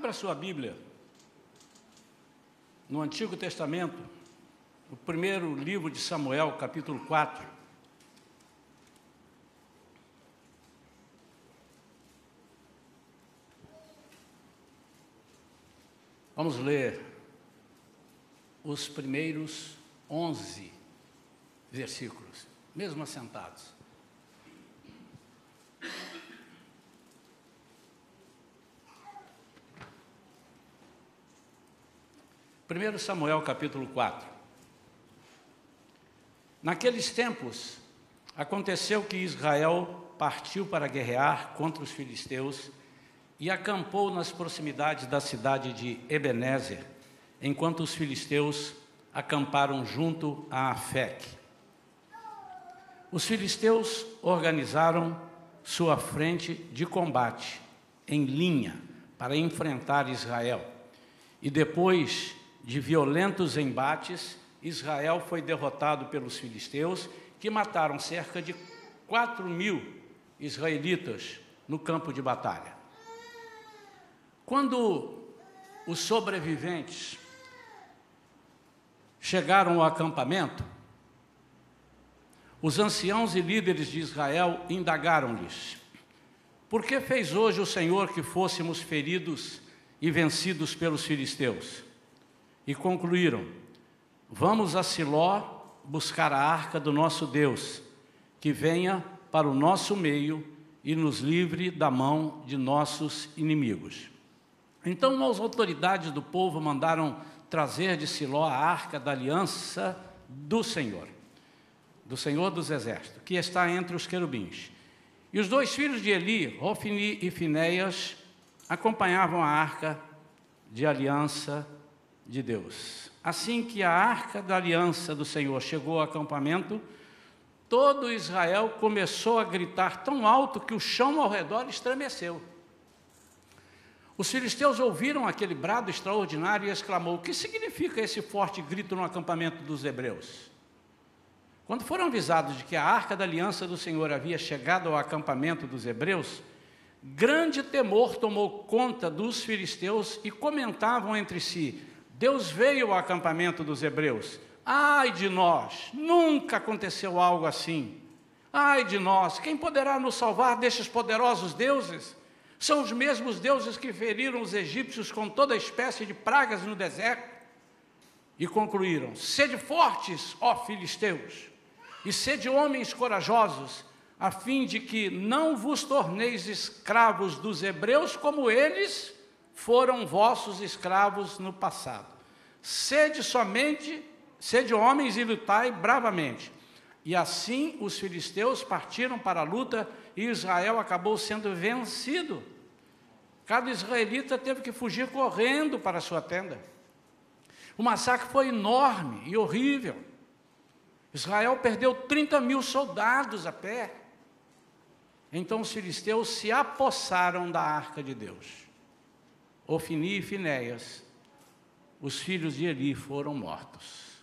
Abra sua Bíblia no Antigo Testamento, o primeiro livro de Samuel, capítulo 4. Vamos ler os primeiros 11 versículos, mesmo assentados. 1 Samuel capítulo 4. Naqueles tempos, aconteceu que Israel partiu para guerrear contra os filisteus e acampou nas proximidades da cidade de Ebenezer, enquanto os filisteus acamparam junto a Afec. Os filisteus organizaram sua frente de combate em linha para enfrentar Israel. E depois de violentos embates, Israel foi derrotado pelos filisteus, que mataram cerca de 4 mil israelitas no campo de batalha. Quando os sobreviventes chegaram ao acampamento, os anciãos e líderes de Israel indagaram-lhes: Por que fez hoje o Senhor que fôssemos feridos e vencidos pelos filisteus? E concluíram: Vamos a Siló buscar a arca do nosso Deus, que venha para o nosso meio e nos livre da mão de nossos inimigos. Então as autoridades do povo mandaram trazer de Siló a arca da aliança do Senhor, do Senhor dos Exércitos, que está entre os querubins. E os dois filhos de Eli, Rofini e Finéias, acompanhavam a arca de aliança de Deus. Assim que a arca da aliança do Senhor chegou ao acampamento, todo Israel começou a gritar tão alto que o chão ao redor estremeceu. Os filisteus ouviram aquele brado extraordinário e exclamou: O que significa esse forte grito no acampamento dos hebreus? Quando foram avisados de que a arca da aliança do Senhor havia chegado ao acampamento dos hebreus, grande temor tomou conta dos filisteus e comentavam entre si: Deus veio ao acampamento dos hebreus. Ai de nós, nunca aconteceu algo assim. Ai de nós, quem poderá nos salvar destes poderosos deuses? São os mesmos deuses que feriram os egípcios com toda espécie de pragas no deserto. E concluíram: Sede fortes, ó filisteus, e sede homens corajosos, a fim de que não vos torneis escravos dos hebreus como eles foram vossos escravos no passado. Sede somente, sede homens e lutai bravamente. E assim os filisteus partiram para a luta e Israel acabou sendo vencido. Cada israelita teve que fugir correndo para a sua tenda. O massacre foi enorme e horrível. Israel perdeu 30 mil soldados a pé. Então os filisteus se apossaram da arca de Deus. Ofini e Finéias, os filhos de Eli foram mortos.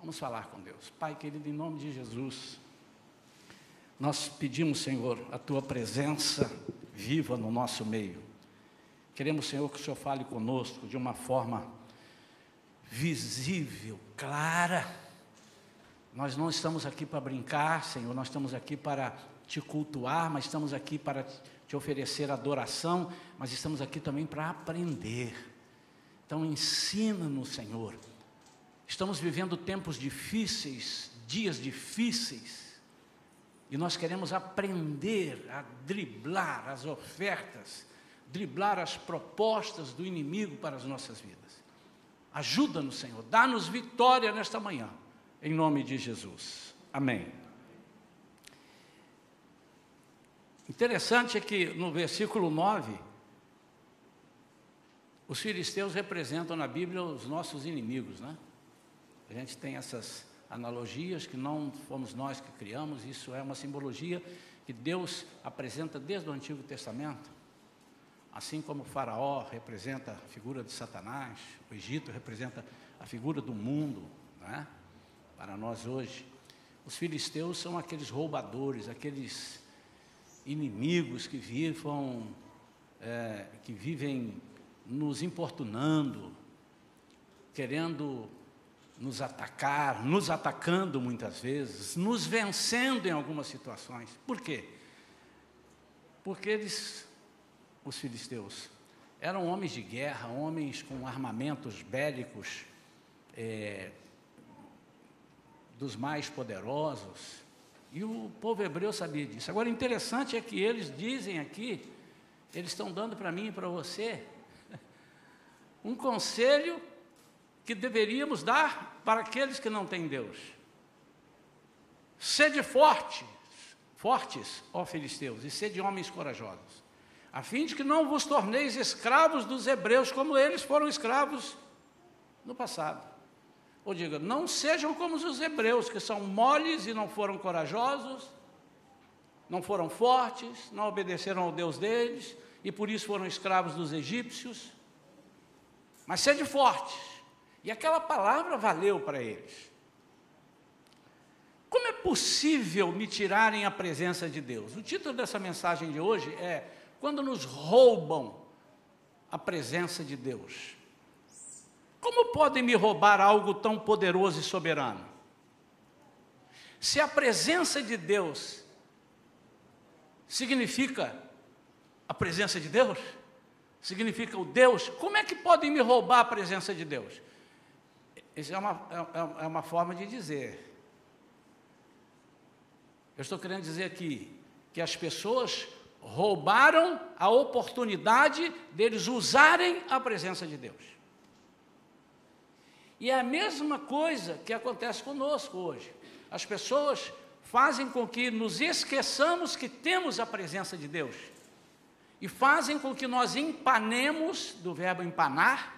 Vamos falar com Deus. Pai querido, em nome de Jesus, nós pedimos, Senhor, a tua presença viva no nosso meio. Queremos, Senhor, que o Senhor fale conosco de uma forma visível, clara. Nós não estamos aqui para brincar, Senhor, nós estamos aqui para te cultuar, mas estamos aqui para te oferecer adoração, mas estamos aqui também para aprender. Então, ensina-nos, Senhor. Estamos vivendo tempos difíceis, dias difíceis, e nós queremos aprender a driblar as ofertas, driblar as propostas do inimigo para as nossas vidas. Ajuda-nos, Senhor, dá-nos vitória nesta manhã, em nome de Jesus. Amém. Interessante é que no versículo 9, os filisteus representam na Bíblia os nossos inimigos, né? A gente tem essas analogias que não fomos nós que criamos, isso é uma simbologia que Deus apresenta desde o Antigo Testamento. Assim como o Faraó representa a figura de Satanás, o Egito representa a figura do mundo, né? para nós hoje. Os filisteus são aqueles roubadores, aqueles inimigos que vivam, é, que vivem nos importunando, querendo nos atacar, nos atacando muitas vezes, nos vencendo em algumas situações. Por quê? Porque eles, os filisteus, eram homens de guerra, homens com armamentos bélicos é, dos mais poderosos, e o povo hebreu sabia disso. Agora, interessante é que eles dizem aqui, eles estão dando para mim e para você, um conselho que deveríamos dar para aqueles que não têm Deus. Sede fortes, fortes, ó filisteus, e sede homens corajosos, a fim de que não vos torneis escravos dos hebreus, como eles foram escravos no passado. Ou diga, não sejam como os hebreus, que são moles e não foram corajosos, não foram fortes, não obedeceram ao Deus deles, e por isso foram escravos dos egípcios. Mas sede fortes, e aquela palavra valeu para eles. Como é possível me tirarem a presença de Deus? O título dessa mensagem de hoje é Quando nos roubam a presença de Deus. Como podem me roubar algo tão poderoso e soberano? Se a presença de Deus significa a presença de Deus, significa o Deus, como é que podem me roubar a presença de Deus? Isso é uma, é, é uma forma de dizer. Eu estou querendo dizer aqui que as pessoas roubaram a oportunidade deles usarem a presença de Deus. E é a mesma coisa que acontece conosco hoje. As pessoas fazem com que nos esqueçamos que temos a presença de Deus. E fazem com que nós empanemos, do verbo empanar,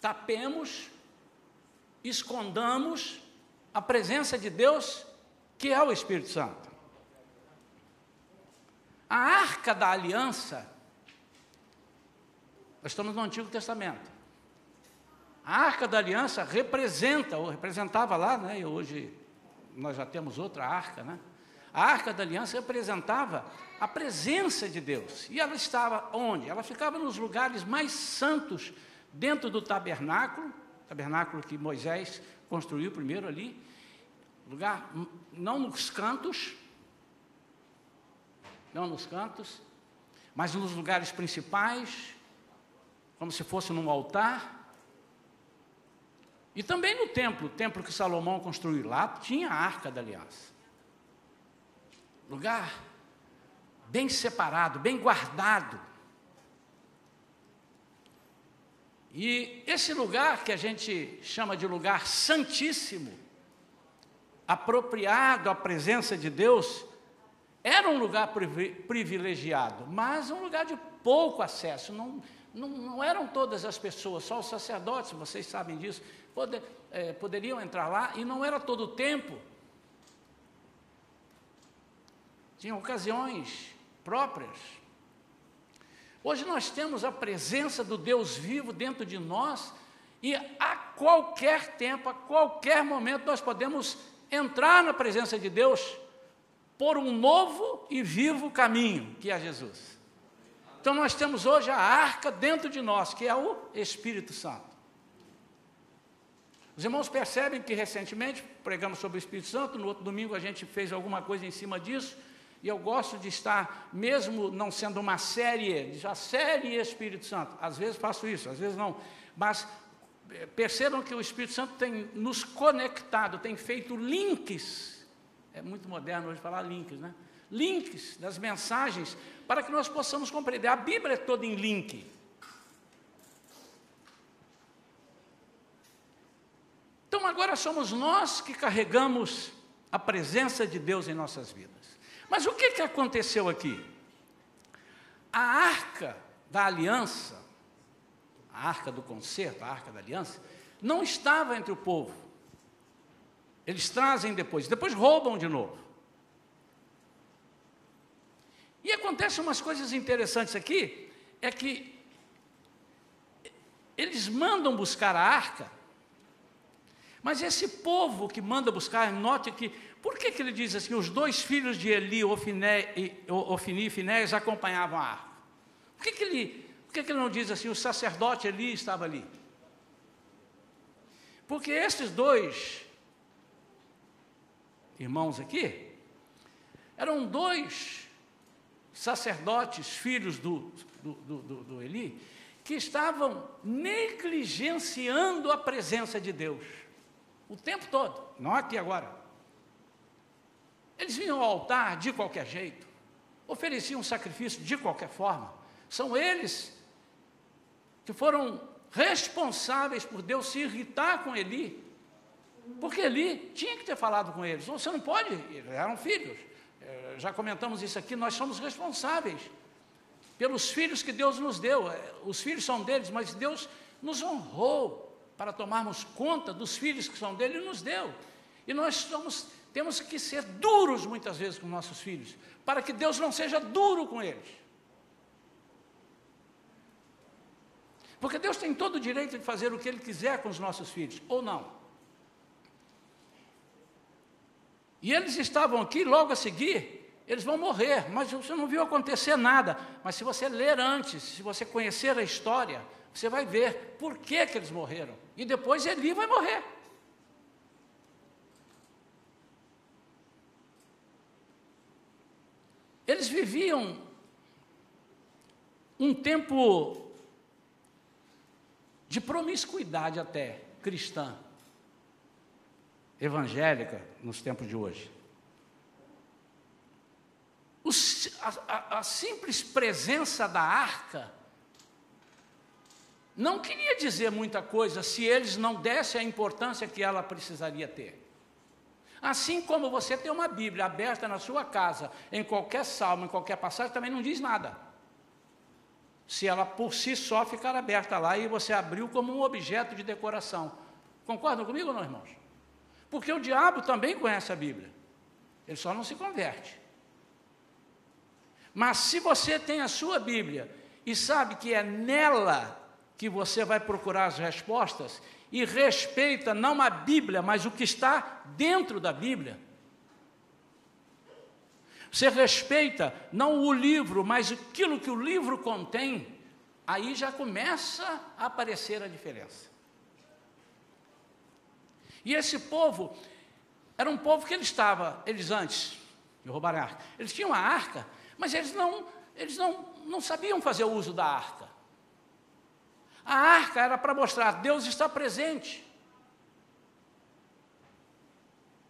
tapemos, escondamos a presença de Deus, que é o Espírito Santo. A arca da aliança, nós estamos no Antigo Testamento. A arca da aliança representa, ou representava lá, né, e hoje nós já temos outra arca, né? A arca da aliança representava a presença de Deus. E ela estava onde? Ela ficava nos lugares mais santos dentro do tabernáculo, tabernáculo que Moisés construiu primeiro ali, lugar não nos cantos, não nos cantos, mas nos lugares principais, como se fosse num altar. E também no templo, o templo que Salomão construiu lá, tinha a arca da aliança. Lugar bem separado, bem guardado. E esse lugar que a gente chama de lugar santíssimo, apropriado à presença de Deus, era um lugar privilegiado, mas um lugar de pouco acesso. Não, não, não eram todas as pessoas, só os sacerdotes, vocês sabem disso, poder, é, poderiam entrar lá e não era todo o tempo. Tinha ocasiões próprias. Hoje nós temos a presença do Deus vivo dentro de nós e a qualquer tempo, a qualquer momento, nós podemos entrar na presença de Deus por um novo e vivo caminho, que é Jesus. Então nós temos hoje a arca dentro de nós, que é o Espírito Santo. Os irmãos percebem que recentemente pregamos sobre o Espírito Santo, no outro domingo a gente fez alguma coisa em cima disso. E eu gosto de estar, mesmo não sendo uma série, já série Espírito Santo, às vezes faço isso, às vezes não, mas eh, percebam que o Espírito Santo tem nos conectado, tem feito links, é muito moderno hoje falar links, né? Links das mensagens, para que nós possamos compreender. A Bíblia é toda em link. Então agora somos nós que carregamos a presença de Deus em nossas vidas. Mas o que, que aconteceu aqui? A arca da aliança, a arca do concerto, a arca da aliança, não estava entre o povo. Eles trazem depois, depois roubam de novo. E acontecem umas coisas interessantes aqui, é que eles mandam buscar a arca, mas esse povo que manda buscar, note que por que, que ele diz assim? Os dois filhos de Eli, Ofini e Finéias, acompanhavam a arca. Por que, que, ele, por que, que ele não diz assim, o sacerdote Eli estava ali? Porque esses dois irmãos aqui eram dois sacerdotes, filhos do, do, do, do Eli, que estavam negligenciando a presença de Deus o tempo todo, não aqui agora. Eles vinham ao altar de qualquer jeito, ofereciam sacrifício de qualquer forma. São eles que foram responsáveis por Deus se irritar com Eli, porque Eli tinha que ter falado com eles. Você não pode, eles eram filhos. É, já comentamos isso aqui, nós somos responsáveis pelos filhos que Deus nos deu. É, os filhos são deles, mas Deus nos honrou para tomarmos conta dos filhos que são dele e nos deu. E nós somos, temos que ser duros muitas vezes com nossos filhos, para que Deus não seja duro com eles. Porque Deus tem todo o direito de fazer o que Ele quiser com os nossos filhos, ou não. E eles estavam aqui, logo a seguir, eles vão morrer, mas você não viu acontecer nada. Mas se você ler antes, se você conhecer a história, você vai ver por que, que eles morreram. E depois Eli vai morrer. Eles viviam um tempo de promiscuidade até cristã, evangélica, nos tempos de hoje a, a, a simples presença da arca não queria dizer muita coisa se eles não dessem a importância que ela precisaria ter. Assim como você tem uma Bíblia aberta na sua casa, em qualquer salmo, em qualquer passagem, também não diz nada. Se ela por si só ficar aberta lá e você abriu como um objeto de decoração. Concordam comigo ou não, irmãos? Porque o diabo também conhece a Bíblia. Ele só não se converte. Mas se você tem a sua Bíblia e sabe que é nela que você vai procurar as respostas e respeita não a Bíblia, mas o que está dentro da Bíblia. Você respeita não o livro, mas aquilo que o livro contém, aí já começa a aparecer a diferença. E esse povo era um povo que ele estava, eles antes de roubar a arca, eles tinham a arca, mas eles não, eles não, não sabiam fazer uso da arca. A arca era para mostrar, Deus está presente.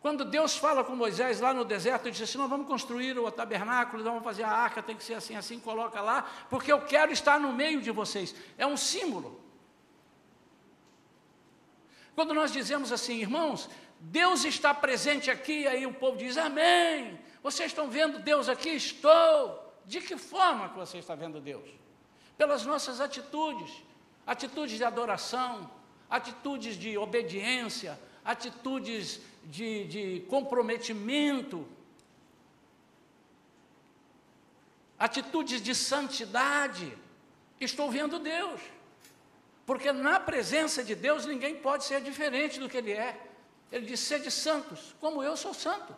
Quando Deus fala com Moisés lá no deserto, ele disse assim: Nós vamos construir o tabernáculo, vamos fazer a arca, tem que ser assim, assim, coloca lá, porque eu quero estar no meio de vocês. É um símbolo. Quando nós dizemos assim, irmãos, Deus está presente aqui, aí o povo diz amém. Vocês estão vendo Deus aqui? Estou. De que forma que você está vendo Deus? Pelas nossas atitudes, atitudes de adoração, atitudes de obediência, atitudes de, de comprometimento, atitudes de santidade. Estou vendo Deus. Porque na presença de Deus ninguém pode ser diferente do que Ele é. Ele diz: sede santos, como eu sou santo.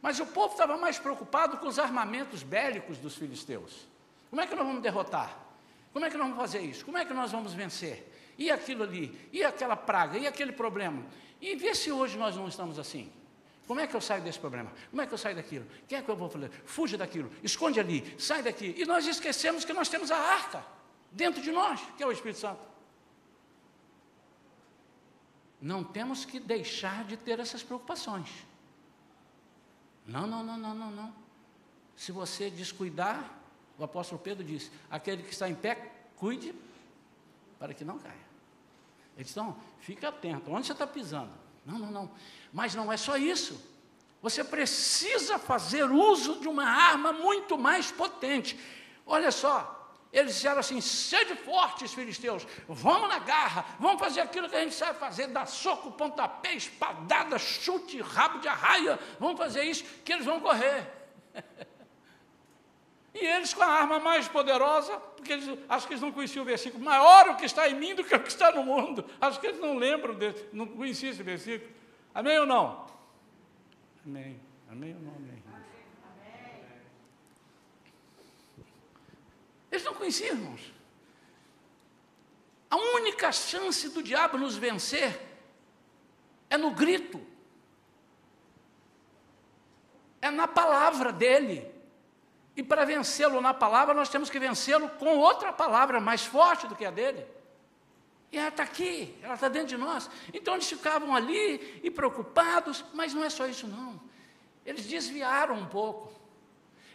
Mas o povo estava mais preocupado com os armamentos bélicos dos filisteus. Como é que nós vamos derrotar? Como é que nós vamos fazer isso? Como é que nós vamos vencer? E aquilo ali? E aquela praga? E aquele problema? E vê se hoje nós não estamos assim. Como é que eu saio desse problema? Como é que eu saio daquilo? Quem é que eu vou fazer? Fuja daquilo, esconde ali, sai daqui. E nós esquecemos que nós temos a arca dentro de nós, que é o Espírito Santo. Não temos que deixar de ter essas preocupações. Não, não, não, não, não, não. Se você descuidar, o apóstolo Pedro disse: aquele que está em pé, cuide para que não caia. Ele disse: não, fica atento, onde você está pisando? Não, não, não. Mas não é só isso. Você precisa fazer uso de uma arma muito mais potente. Olha só, eles disseram assim: sede fortes, filisteus, vamos na garra, vamos fazer aquilo que a gente sabe fazer: dar soco, pontapé, espadada, chute, rabo de arraia, vamos fazer isso, que eles vão correr. e eles com a arma mais poderosa, porque eles, acho que eles não conheciam o versículo, maior o que está em mim do que o que está no mundo. Acho que eles não lembram, desse, não conheciam esse versículo. Amém ou não? Amém. Amém ou não? Amém. Eles não conheciam, irmãos. A única chance do diabo nos vencer é no grito, é na palavra dele. E para vencê-lo na palavra, nós temos que vencê-lo com outra palavra mais forte do que a dele. E ela está aqui, ela está dentro de nós. Então eles ficavam ali e preocupados, mas não é só isso, não. Eles desviaram um pouco.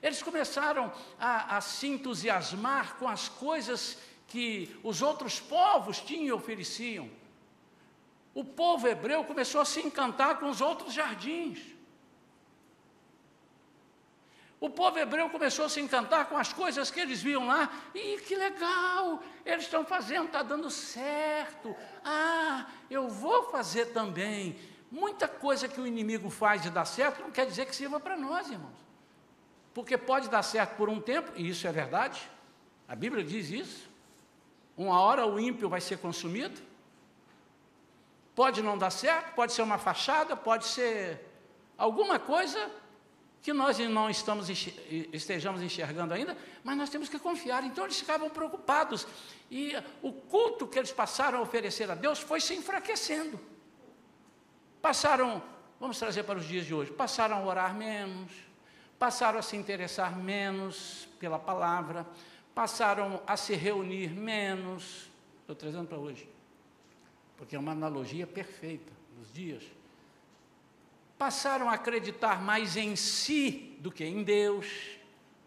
Eles começaram a, a se entusiasmar com as coisas que os outros povos tinham e ofereciam. O povo hebreu começou a se encantar com os outros jardins. O povo hebreu começou a se encantar com as coisas que eles viam lá. E que legal, eles estão fazendo, está dando certo. Ah, eu vou fazer também. Muita coisa que o inimigo faz e dá certo não quer dizer que sirva para nós, irmãos. Porque pode dar certo por um tempo, e isso é verdade. A Bíblia diz isso. Uma hora o ímpio vai ser consumido. Pode não dar certo, pode ser uma fachada, pode ser alguma coisa que nós não estamos, estejamos enxergando ainda, mas nós temos que confiar. Então eles ficavam preocupados. E o culto que eles passaram a oferecer a Deus foi se enfraquecendo. Passaram, vamos trazer para os dias de hoje, passaram a orar menos, passaram a se interessar menos pela palavra, passaram a se reunir menos. Estou trazendo para hoje, porque é uma analogia perfeita dos dias passaram a acreditar mais em si do que em Deus.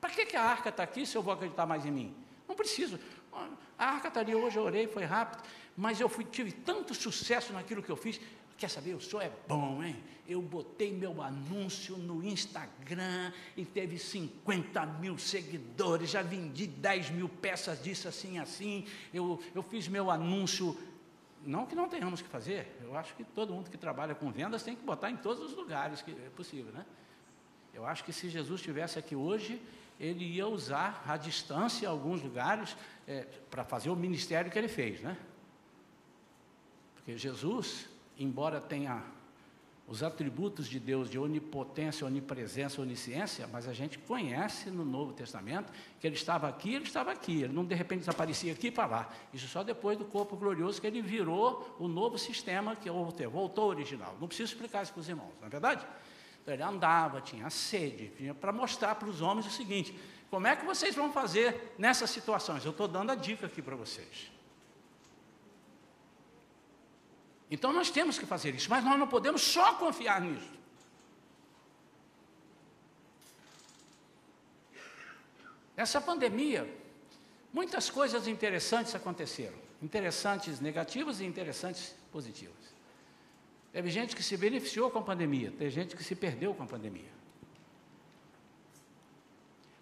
Para que, a arca está aqui se eu vou acreditar mais em mim? Não preciso. A arca está ali hoje, eu orei, foi rápido, mas eu fui, tive tanto sucesso naquilo que eu fiz. Quer saber, o senhor é bom, hein? Eu botei meu anúncio no Instagram e teve 50 mil seguidores, já vendi 10 mil peças disso assim, assim. Eu, eu fiz meu anúncio não que não tenhamos que fazer, eu acho que todo mundo que trabalha com vendas tem que botar em todos os lugares que é possível, né? Eu acho que se Jesus estivesse aqui hoje, ele ia usar a distância alguns lugares é, para fazer o ministério que ele fez, né? Porque Jesus, embora tenha os atributos de Deus de onipotência, onipresença, onisciência, mas a gente conhece no Novo Testamento que ele estava aqui, ele estava aqui, ele não de repente desaparecia aqui para lá. Isso só depois do corpo glorioso que ele virou o novo sistema que voltou, ao original. Não preciso explicar isso para os irmãos, não é verdade? Então, ele andava, tinha sede, tinha para mostrar para os homens o seguinte: como é que vocês vão fazer nessas situações? Eu estou dando a dica aqui para vocês. Então nós temos que fazer isso, mas nós não podemos só confiar nisso. Essa pandemia, muitas coisas interessantes aconteceram. Interessantes negativas e interessantes positivas. Teve gente que se beneficiou com a pandemia, teve gente que se perdeu com a pandemia.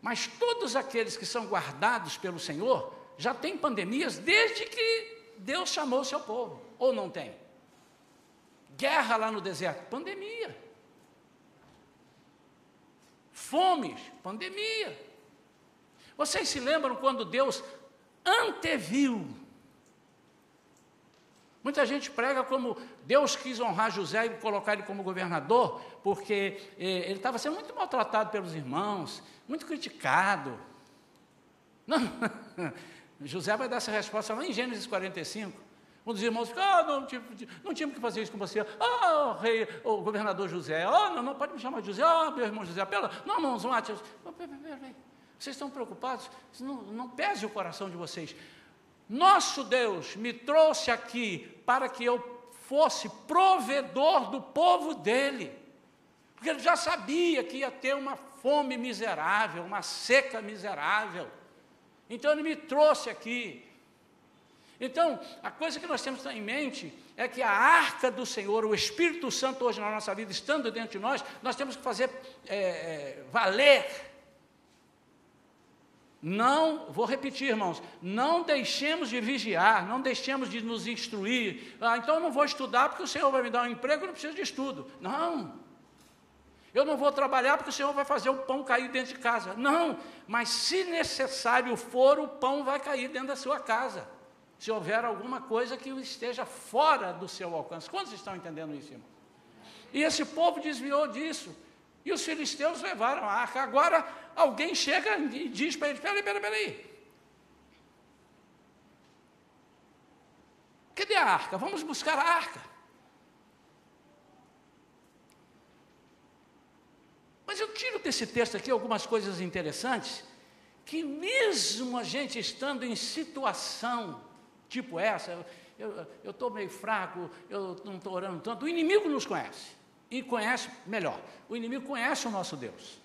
Mas todos aqueles que são guardados pelo Senhor já têm pandemias desde que Deus chamou o seu povo, ou não tem? Guerra lá no deserto, pandemia. Fomes, pandemia. Vocês se lembram quando Deus anteviu? Muita gente prega como Deus quis honrar José e colocar ele como governador, porque eh, ele estava sendo muito maltratado pelos irmãos, muito criticado. Não, José vai dar essa resposta lá em Gênesis 45. Um dos irmãos fica, ah, não, não tínhamos que fazer isso com você. Ah, o rei, o governador José, ah, não, não, pode me chamar de José, ah, meu irmão José, pela, não, não, não mate. Vocês estão preocupados? Não, não pese o coração de vocês. Nosso Deus me trouxe aqui para que eu fosse provedor do povo dele. Porque ele já sabia que ia ter uma fome miserável, uma seca miserável. Então ele me trouxe aqui então, a coisa que nós temos em mente é que a arca do Senhor, o Espírito Santo hoje na nossa vida, estando dentro de nós, nós temos que fazer é, é, valer. Não, vou repetir, irmãos, não deixemos de vigiar, não deixemos de nos instruir. Ah, então eu não vou estudar porque o Senhor vai me dar um emprego, eu não preciso de estudo. Não. Eu não vou trabalhar porque o Senhor vai fazer o pão cair dentro de casa. Não, mas se necessário for, o pão vai cair dentro da sua casa se houver alguma coisa que esteja fora do seu alcance. Quantos estão entendendo isso, irmão? E esse povo desviou disso. E os filisteus levaram a arca. Agora alguém chega e diz para ele: peraí, peraí, peraí. Cadê a arca? Vamos buscar a arca. Mas eu tiro desse texto aqui algumas coisas interessantes, que mesmo a gente estando em situação tipo essa, eu estou meio fraco, eu não estou orando tanto, o inimigo nos conhece, e conhece melhor, o inimigo conhece o nosso Deus.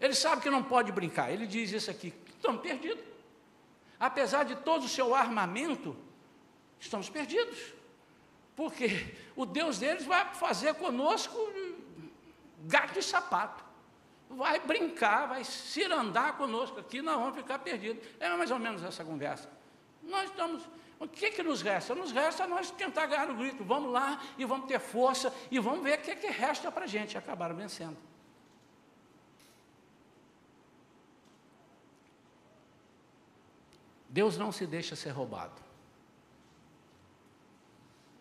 Ele sabe que não pode brincar, ele diz isso aqui, estamos perdidos. Apesar de todo o seu armamento, estamos perdidos. Porque o Deus deles vai fazer conosco gato e sapato. Vai brincar, vai cirandar conosco aqui, nós vamos ficar perdidos. É mais ou menos essa conversa. Nós estamos. O que, que nos resta? Nos resta nós tentar ganhar o grito. Vamos lá e vamos ter força e vamos ver o que, que resta para a gente. Acabaram vencendo. Deus não se deixa ser roubado.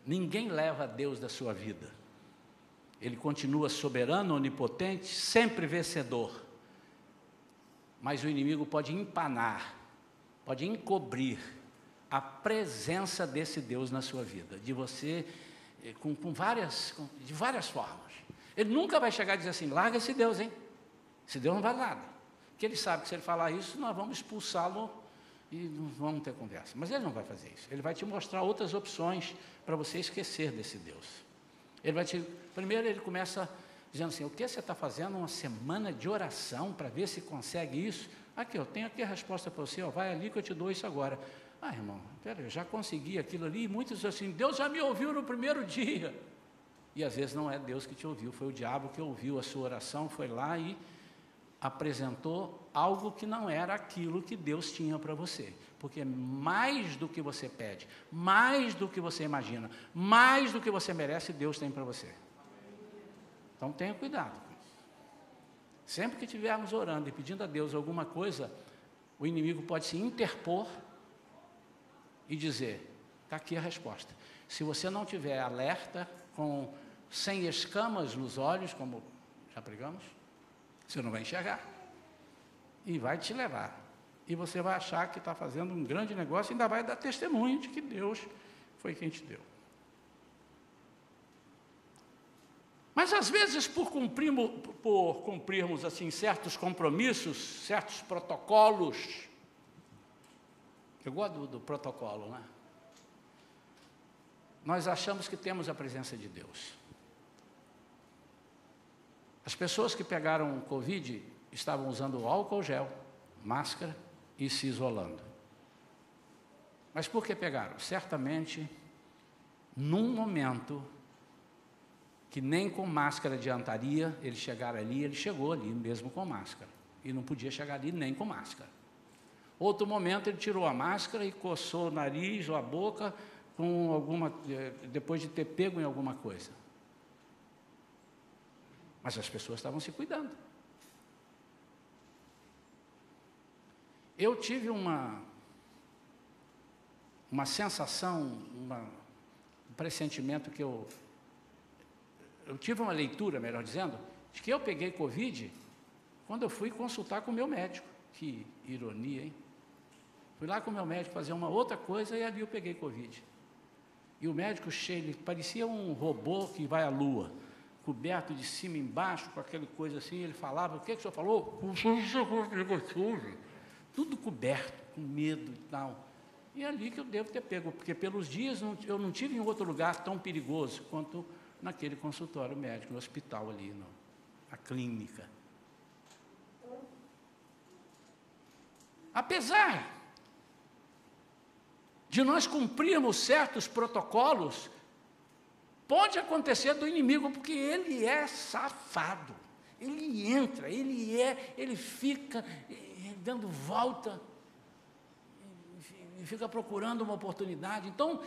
Ninguém leva Deus da sua vida. Ele continua soberano, onipotente, sempre vencedor. Mas o inimigo pode empanar, pode encobrir a presença desse Deus na sua vida, de você, eh, com, com várias, com, de várias formas. Ele nunca vai chegar e dizer assim: larga esse Deus, hein? Esse Deus não vai nada. Porque ele sabe que se ele falar isso, nós vamos expulsá-lo e não vamos ter conversa. Mas ele não vai fazer isso. Ele vai te mostrar outras opções para você esquecer desse Deus. Ele vai te. Primeiro ele começa dizendo assim: o que você está fazendo? Uma semana de oração para ver se consegue isso? Aqui, eu tenho aqui a resposta para você, ó, vai ali que eu te dou isso agora. Ah, irmão, pera, eu já consegui aquilo ali, e muitos assim, Deus já me ouviu no primeiro dia. E às vezes não é Deus que te ouviu, foi o diabo que ouviu a sua oração, foi lá e apresentou algo que não era aquilo que Deus tinha para você. Porque mais do que você pede, mais do que você imagina, mais do que você merece, Deus tem para você. Então tenha cuidado. Sempre que estivermos orando e pedindo a Deus alguma coisa, o inimigo pode se interpor e dizer: está aqui a resposta. Se você não tiver alerta, com sem escamas nos olhos, como já pregamos, você não vai enxergar. E vai te levar. E você vai achar que está fazendo um grande negócio e ainda vai dar testemunho de que Deus foi quem te deu. Mas às vezes, por cumprirmos, por cumprirmos assim certos compromissos, certos protocolos, eu gosto do, do protocolo, né? Nós achamos que temos a presença de Deus. As pessoas que pegaram o Covid estavam usando álcool gel, máscara e se isolando. Mas por que pegaram? Certamente, num momento que nem com máscara adiantaria ele chegar ali, ele chegou ali mesmo com máscara. E não podia chegar ali nem com máscara. Outro momento ele tirou a máscara e coçou o nariz ou a boca com alguma, eh, depois de ter pego em alguma coisa. Mas as pessoas estavam se cuidando. Eu tive uma, uma sensação, uma, um pressentimento que eu. Eu tive uma leitura, melhor dizendo, de que eu peguei Covid quando eu fui consultar com o meu médico. Que ironia, hein? Fui lá com o meu médico fazer uma outra coisa e ali eu peguei Covid. E o médico cheio, ele parecia um robô que vai à lua coberto de cima e embaixo, com aquela coisa assim, ele falava, o que, que o senhor falou? Tudo coberto, com medo e tal. E é ali que eu devo ter pego, porque pelos dias eu não tive em outro lugar tão perigoso quanto naquele consultório médico, no hospital ali, no, na clínica. Apesar de nós cumprirmos certos protocolos, Pode acontecer do inimigo, porque ele é safado. Ele entra, ele é, ele fica eh, dando volta, fica procurando uma oportunidade. Então,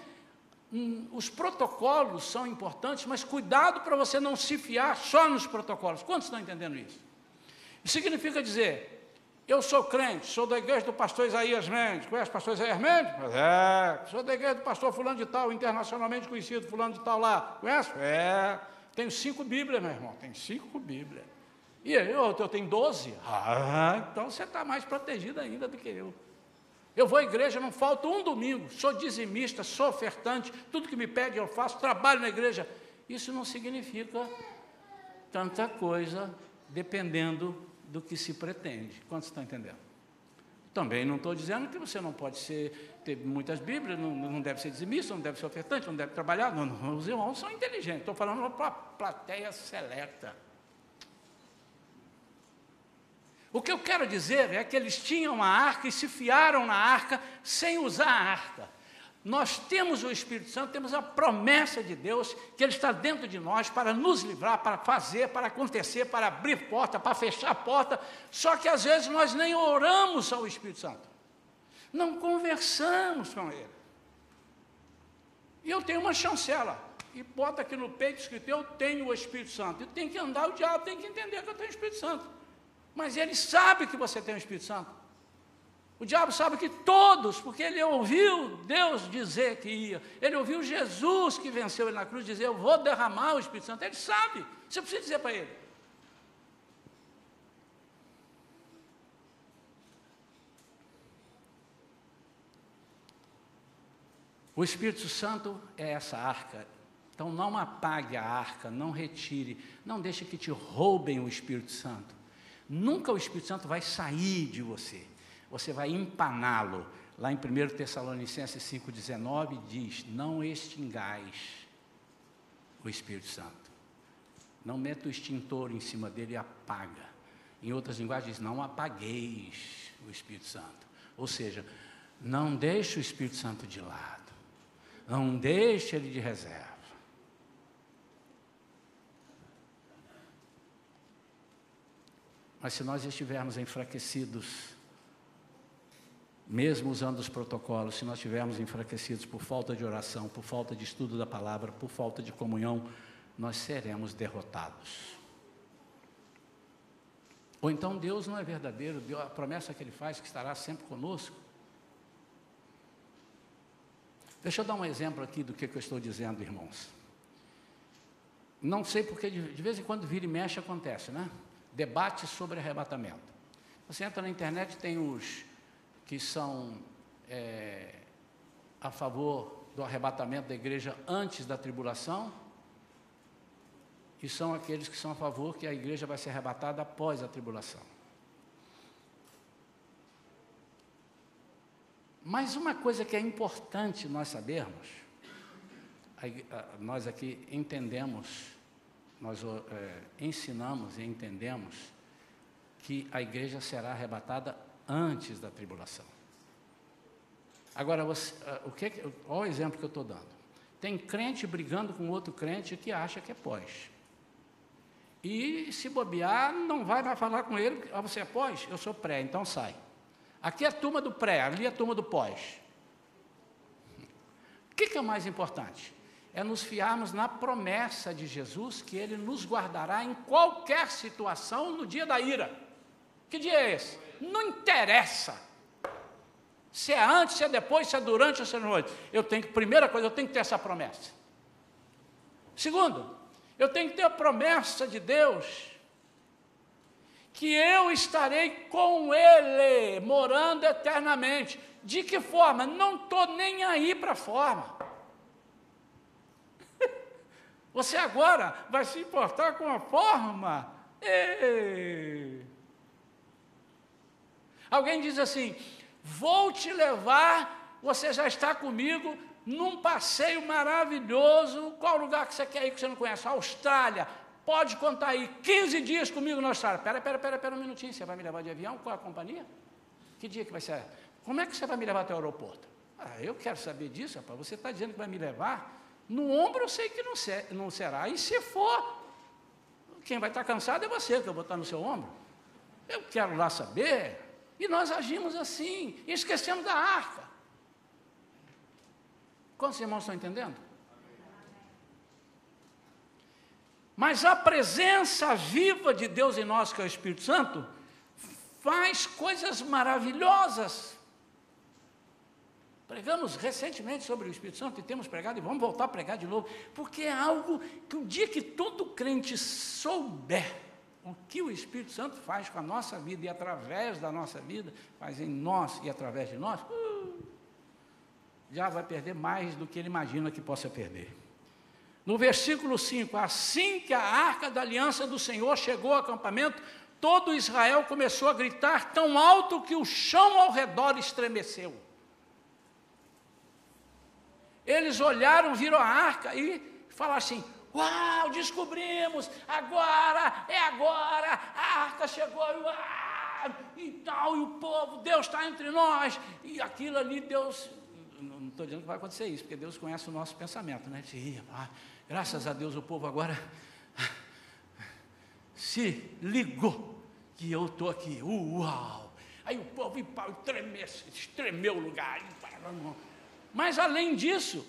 hum, os protocolos são importantes, mas cuidado para você não se fiar só nos protocolos. Quantos estão entendendo isso? Isso significa dizer, eu sou crente, sou da igreja do pastor Isaías Mendes. Conhece o pastor Isaías Mendes? É. Sou da igreja do pastor fulano de tal, internacionalmente conhecido, fulano de tal lá. Conhece? É. Tenho cinco Bíblias, meu irmão. Tenho cinco Bíblias. E eu, eu tenho doze? Ah, então você está mais protegido ainda do que eu. Eu vou à igreja, não falta um domingo, sou dizimista, sou ofertante, tudo que me pede eu faço, trabalho na igreja. Isso não significa tanta coisa, dependendo do que se pretende. Quantos estão entendendo? Também não estou dizendo que você não pode ser, ter muitas Bíblias, não, não deve ser dizimista, não deve ser ofertante, não deve trabalhar. Não, não, os irmãos são inteligentes, estou falando para uma plateia seleta. O que eu quero dizer é que eles tinham a arca e se fiaram na arca sem usar a arca. Nós temos o Espírito Santo, temos a promessa de Deus que Ele está dentro de nós para nos livrar, para fazer, para acontecer, para abrir porta, para fechar porta. Só que às vezes nós nem oramos ao Espírito Santo, não conversamos com Ele. E eu tenho uma chancela, e bota aqui no peito escrito: Eu tenho o Espírito Santo. E tem que andar, o diabo tem que entender que eu tenho o Espírito Santo. Mas ele sabe que você tem o Espírito Santo. O diabo sabe que todos, porque ele ouviu Deus dizer que ia, ele ouviu Jesus que venceu ele na cruz dizer: Eu vou derramar o Espírito Santo. Ele sabe, você precisa dizer para ele. O Espírito Santo é essa arca. Então não apague a arca, não retire, não deixe que te roubem o Espírito Santo. Nunca o Espírito Santo vai sair de você você vai empaná-lo. Lá em 1 Tessalonicenses 5,19 diz: Não extingais o Espírito Santo. Não meta o extintor em cima dele e apaga. Em outras linguagens, não apagueis o Espírito Santo. Ou seja, não deixe o Espírito Santo de lado. Não deixe ele de reserva. Mas se nós estivermos enfraquecidos, mesmo usando os protocolos, se nós estivermos enfraquecidos por falta de oração, por falta de estudo da palavra, por falta de comunhão, nós seremos derrotados. Ou então Deus não é verdadeiro, a promessa que Ele faz que estará sempre conosco. Deixa eu dar um exemplo aqui do que, eu estou dizendo, irmãos. Não sei porque de vez em quando vira e mexe acontece, né? Debate sobre arrebatamento. Você entra na internet, tem os que são é, a favor do arrebatamento da igreja antes da tribulação, e são aqueles que são a favor que a igreja vai ser arrebatada após a tribulação. Mas uma coisa que é importante nós sabermos, nós aqui entendemos, nós é, ensinamos e entendemos que a igreja será arrebatada antes da tribulação. Agora, você, ah, o que, olha o exemplo que eu estou dando. Tem crente brigando com outro crente que acha que é pós. E se bobear, não vai mais falar com ele, ah, você é pós? Eu sou pré, então sai. Aqui é a turma do pré, ali é a turma do pós. O que, que é mais importante? É nos fiarmos na promessa de Jesus que Ele nos guardará em qualquer situação no dia da ira. Que dia é esse? não interessa. Se é antes, se é depois, se é durante ou se é noite. Eu tenho que, primeira coisa, eu tenho que ter essa promessa. Segundo, eu tenho que ter a promessa de Deus que eu estarei com Ele, morando eternamente. De que forma? Não estou nem aí para a forma. Você agora vai se importar com a forma? Ei. Alguém diz assim: vou te levar, você já está comigo num passeio maravilhoso. Qual lugar que você quer ir que você não conhece? Austrália. Pode contar aí, 15 dias comigo na Austrália. Pera, pera, pera, pera um minutinho. Você vai me levar de avião? Qual a companhia? Que dia que vai ser? Como é que você vai me levar até o aeroporto? Ah, eu quero saber disso, rapaz. Você está dizendo que vai me levar? No ombro eu sei que não, ser, não será. E se for, quem vai estar cansado é você, que eu vou estar no seu ombro. Eu quero lá saber. E nós agimos assim, e esquecemos da arca. Quantos irmãos estão entendendo? Mas a presença viva de Deus em nós, que é o Espírito Santo, faz coisas maravilhosas. Pregamos recentemente sobre o Espírito Santo e temos pregado e vamos voltar a pregar de novo, porque é algo que o dia que todo crente souber o que o Espírito Santo faz com a nossa vida e através da nossa vida, faz em nós e através de nós, uh, já vai perder mais do que ele imagina que possa perder. No versículo 5, assim que a arca da aliança do Senhor chegou ao acampamento, todo Israel começou a gritar tão alto que o chão ao redor estremeceu. Eles olharam, viram a arca e falaram assim: Uau, descobrimos, agora, é agora, a arca chegou, uau, e tal, e o povo, Deus está entre nós, e aquilo ali, Deus, não estou dizendo que vai acontecer isso, porque Deus conhece o nosso pensamento, né? Sim, ah, graças a Deus o povo agora se ligou que eu estou aqui, uau, aí o povo e pau, tremeu, tremeu o lugar, mas além disso,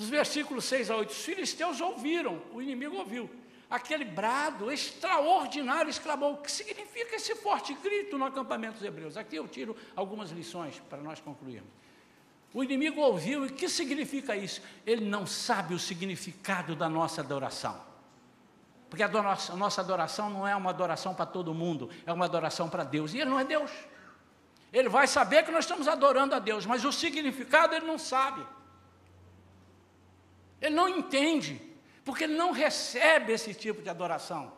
nos versículos 6 a 8, os filisteus ouviram, o inimigo ouviu, aquele brado extraordinário exclamou: O que significa esse forte grito no acampamento dos hebreus? Aqui eu tiro algumas lições para nós concluirmos. O inimigo ouviu, e o que significa isso? Ele não sabe o significado da nossa adoração. Porque a nossa, a nossa adoração não é uma adoração para todo mundo, é uma adoração para Deus. E Ele não é Deus. Ele vai saber que nós estamos adorando a Deus, mas o significado ele não sabe. Ele não entende, porque ele não recebe esse tipo de adoração.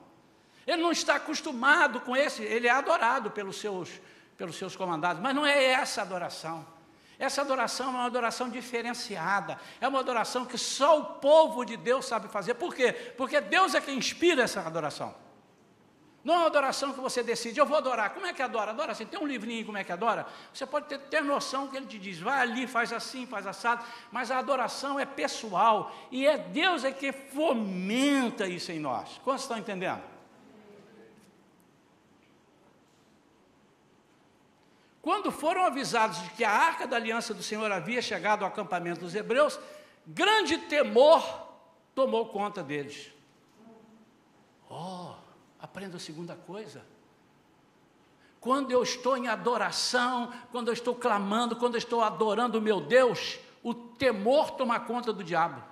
Ele não está acostumado com esse, ele é adorado pelos seus, pelos seus comandados, mas não é essa adoração. Essa adoração é uma adoração diferenciada, é uma adoração que só o povo de Deus sabe fazer. Por quê? Porque Deus é quem inspira essa adoração. Não é uma adoração que você decide, eu vou adorar. Como é que adora? Adora assim, tem um livrinho como é que adora? Você pode ter, ter noção que ele te diz, vai ali, faz assim, faz assado, mas a adoração é pessoal, e é Deus é que fomenta isso em nós. Quantos estão entendendo? Quando foram avisados de que a arca da aliança do Senhor havia chegado ao acampamento dos hebreus, grande temor tomou conta deles. Oh, Aprenda a segunda coisa. Quando eu estou em adoração, quando eu estou clamando, quando eu estou adorando o meu Deus, o temor toma conta do diabo.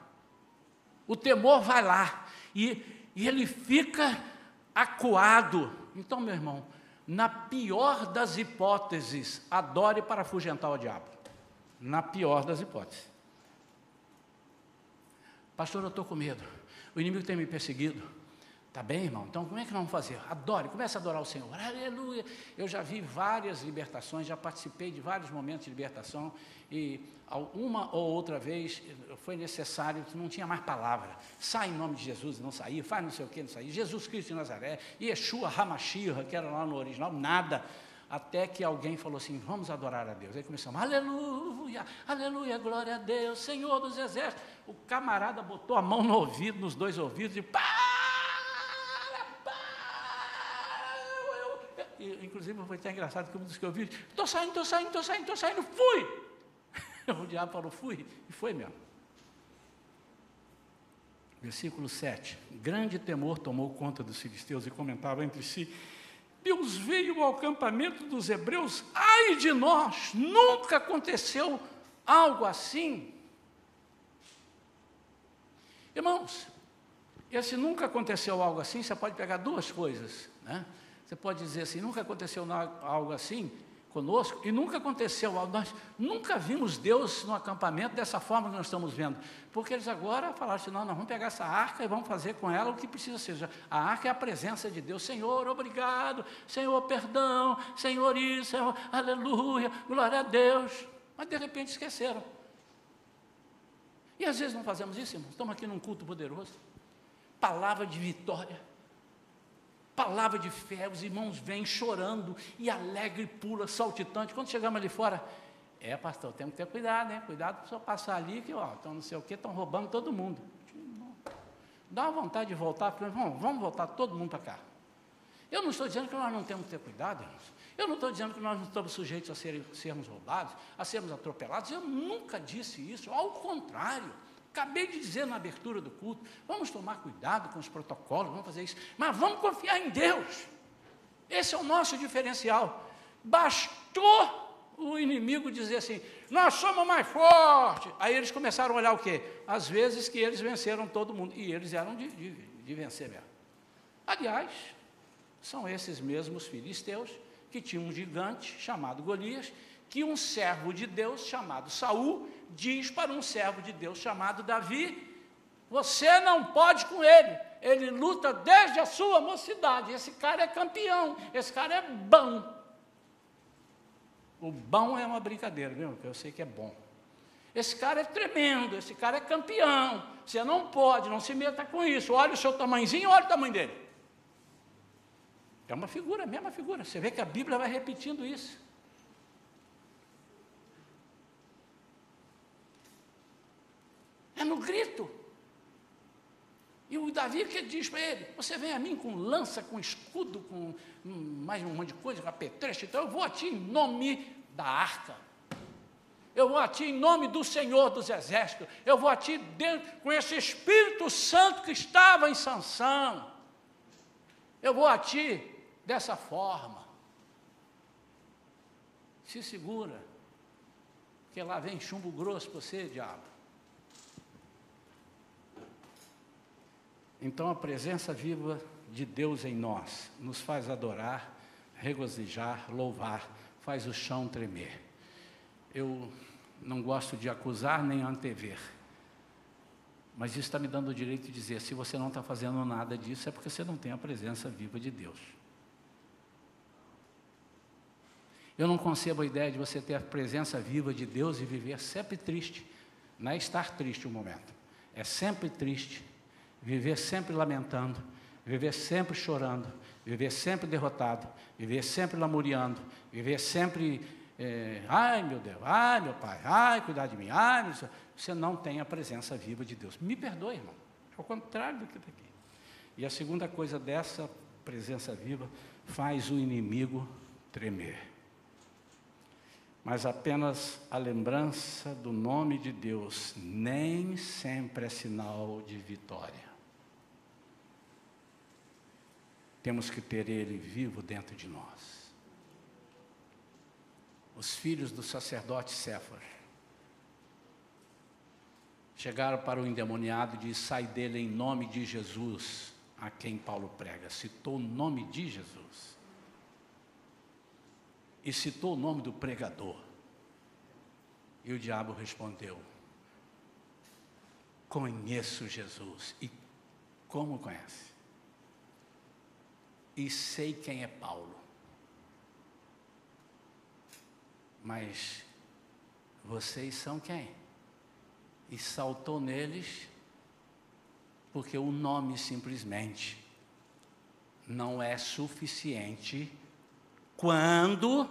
O temor vai lá e, e ele fica acuado. Então, meu irmão, na pior das hipóteses, adore para afugentar o diabo. Na pior das hipóteses. Pastor, eu estou com medo. O inimigo tem me perseguido. Tá bem, irmão? Então, como é que nós vamos fazer? Adore, comece a adorar o Senhor. Aleluia. Eu já vi várias libertações, já participei de vários momentos de libertação e uma ou outra vez foi necessário, não tinha mais palavra. Sai em nome de Jesus não saía, faz não sei o que, não saía. Jesus Cristo de Nazaré, Yeshua Hamashirra, que era lá no original, nada. Até que alguém falou assim: vamos adorar a Deus. Aí começamos, aleluia, aleluia, glória a Deus, Senhor dos exércitos. O camarada botou a mão no ouvido, nos dois ouvidos, e pá! Inclusive foi até engraçado que um dos que eu vi, estou saindo, estou saindo, estou saindo, estou saindo, fui! o diabo falou, fui, e foi mesmo. Versículo 7. Grande temor tomou conta dos filisteus e comentava entre si: Deus veio ao acampamento dos hebreus, ai de nós, nunca aconteceu algo assim. Irmãos, esse nunca aconteceu algo assim, você pode pegar duas coisas, né? Você pode dizer assim, nunca aconteceu algo assim conosco, e nunca aconteceu algo, nós nunca vimos Deus no acampamento dessa forma que nós estamos vendo, porque eles agora falaram assim, não, nós vamos pegar essa arca e vamos fazer com ela o que precisa ser, a arca é a presença de Deus, Senhor, obrigado, Senhor, perdão, Senhor isso, Senhor, aleluia, glória a Deus, mas de repente esqueceram, e às vezes não fazemos isso, irmãos, estamos aqui num culto poderoso, palavra de vitória, palavra de fé, os irmãos vêm chorando e alegre, pula, saltitante. Quando chegamos ali fora, é pastor, temos que ter cuidado, né? Cuidado para só passar ali, que ó, estão não sei o que, estão roubando todo mundo. Dá uma vontade de voltar, vamos, vamos voltar todo mundo para cá. Eu não estou dizendo que nós não temos que ter cuidado, irmãos. Eu não estou dizendo que nós não estamos sujeitos a ser, sermos roubados, a sermos atropelados. Eu nunca disse isso, ao contrário. Acabei de dizer na abertura do culto, vamos tomar cuidado com os protocolos, vamos fazer isso, mas vamos confiar em Deus. Esse é o nosso diferencial. Bastou o inimigo dizer assim: nós somos mais fortes. Aí eles começaram a olhar o quê? As vezes que eles venceram todo mundo. E eles eram de, de, de vencer mesmo. Aliás, São esses mesmos filisteus que tinham um gigante chamado Golias, que um servo de Deus chamado Saul diz para um servo de Deus chamado Davi: Você não pode com ele, ele luta desde a sua mocidade. Esse cara é campeão, esse cara é bom. O bom é uma brincadeira, viu? Eu sei que é bom. Esse cara é tremendo, esse cara é campeão. Você não pode, não se meta com isso. Olha o seu tamanhozinho, olha o tamanho dele. É uma figura, a mesma figura. Você vê que a Bíblia vai repetindo isso. É no grito. E o Davi que diz para ele: Você vem a mim com lança, com escudo, com mais um monte de coisa, com apetrecho, então eu vou a ti em nome da arca. Eu vou a ti em nome do Senhor dos Exércitos. Eu vou a ti dentro, com esse Espírito Santo que estava em Sansão. Eu vou a ti dessa forma. Se segura, que lá vem chumbo grosso para você, diabo. Então a presença viva de Deus em nós nos faz adorar, regozijar, louvar, faz o chão tremer. Eu não gosto de acusar nem antever, mas isso está me dando o direito de dizer: se você não está fazendo nada disso, é porque você não tem a presença viva de Deus. Eu não concebo a ideia de você ter a presença viva de Deus e viver sempre triste. Não é estar triste um momento, é sempre triste, viver sempre lamentando, viver sempre chorando, viver sempre derrotado, viver sempre lamuriando, viver sempre, é, ai meu Deus, ai meu pai, ai cuidar de mim, ai meu. Você não tem a presença viva de Deus. Me perdoe, irmão, é o contrário do que está aqui. E a segunda coisa dessa presença viva faz o inimigo tremer mas apenas a lembrança do nome de Deus nem sempre é sinal de vitória. Temos que ter Ele vivo dentro de nós. Os filhos do sacerdote Céfar chegaram para o endemoniado e disse: Sai dele em nome de Jesus, a quem Paulo prega. Citou o nome de Jesus e citou o nome do pregador. E o diabo respondeu: Conheço Jesus. E como conhece? E sei quem é Paulo. Mas vocês são quem? E saltou neles, porque o nome simplesmente não é suficiente quando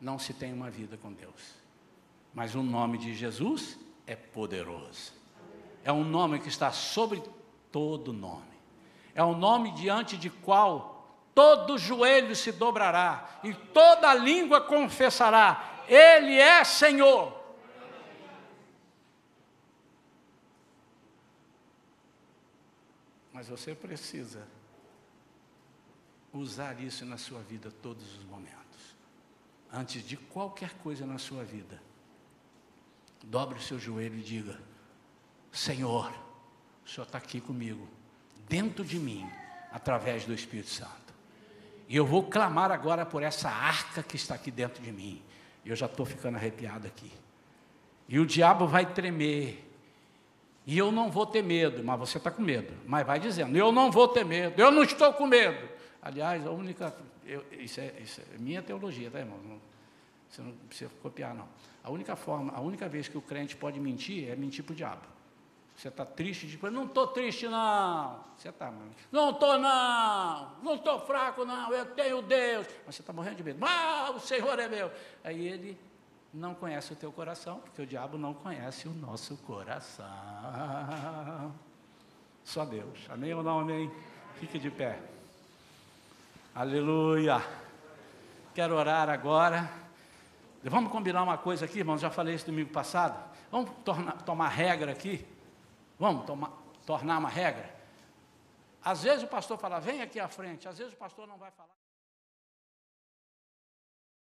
não se tem uma vida com Deus. Mas o nome de Jesus é poderoso. É um nome que está sobre todo nome. É um nome diante de qual todo joelho se dobrará e toda língua confessará: Ele é Senhor. Mas você precisa usar isso na sua vida todos os momentos. Antes de qualquer coisa na sua vida, dobre o seu joelho e diga: Senhor, o Senhor está aqui comigo, dentro de mim, através do Espírito Santo. E eu vou clamar agora por essa arca que está aqui dentro de mim. Eu já estou ficando arrepiado aqui. E o diabo vai tremer. E eu não vou ter medo, mas você está com medo. Mas vai dizendo: Eu não vou ter medo, eu não estou com medo. Aliás, a única. Eu, isso, é, isso, é, minha teologia, tá, irmão? Não, você não precisa copiar, não. A única forma, a única vez que o crente pode mentir é mentir para o diabo. Você está triste, não estou triste, não. Você está, mano. Não estou, não. Não estou fraco, não. Eu tenho Deus. Mas você está morrendo de medo. Ah, o Senhor é meu. Aí ele não conhece o teu coração, porque o diabo não conhece o nosso coração. Só Deus. Amém ou não amém? Fique de pé. Aleluia. Quero orar agora. Vamos combinar uma coisa aqui, irmãos. Já falei isso domingo passado. Vamos tornar, tomar regra aqui. Vamos tomar, tornar uma regra. Às vezes o pastor fala, vem aqui à frente. Às vezes o pastor não vai falar.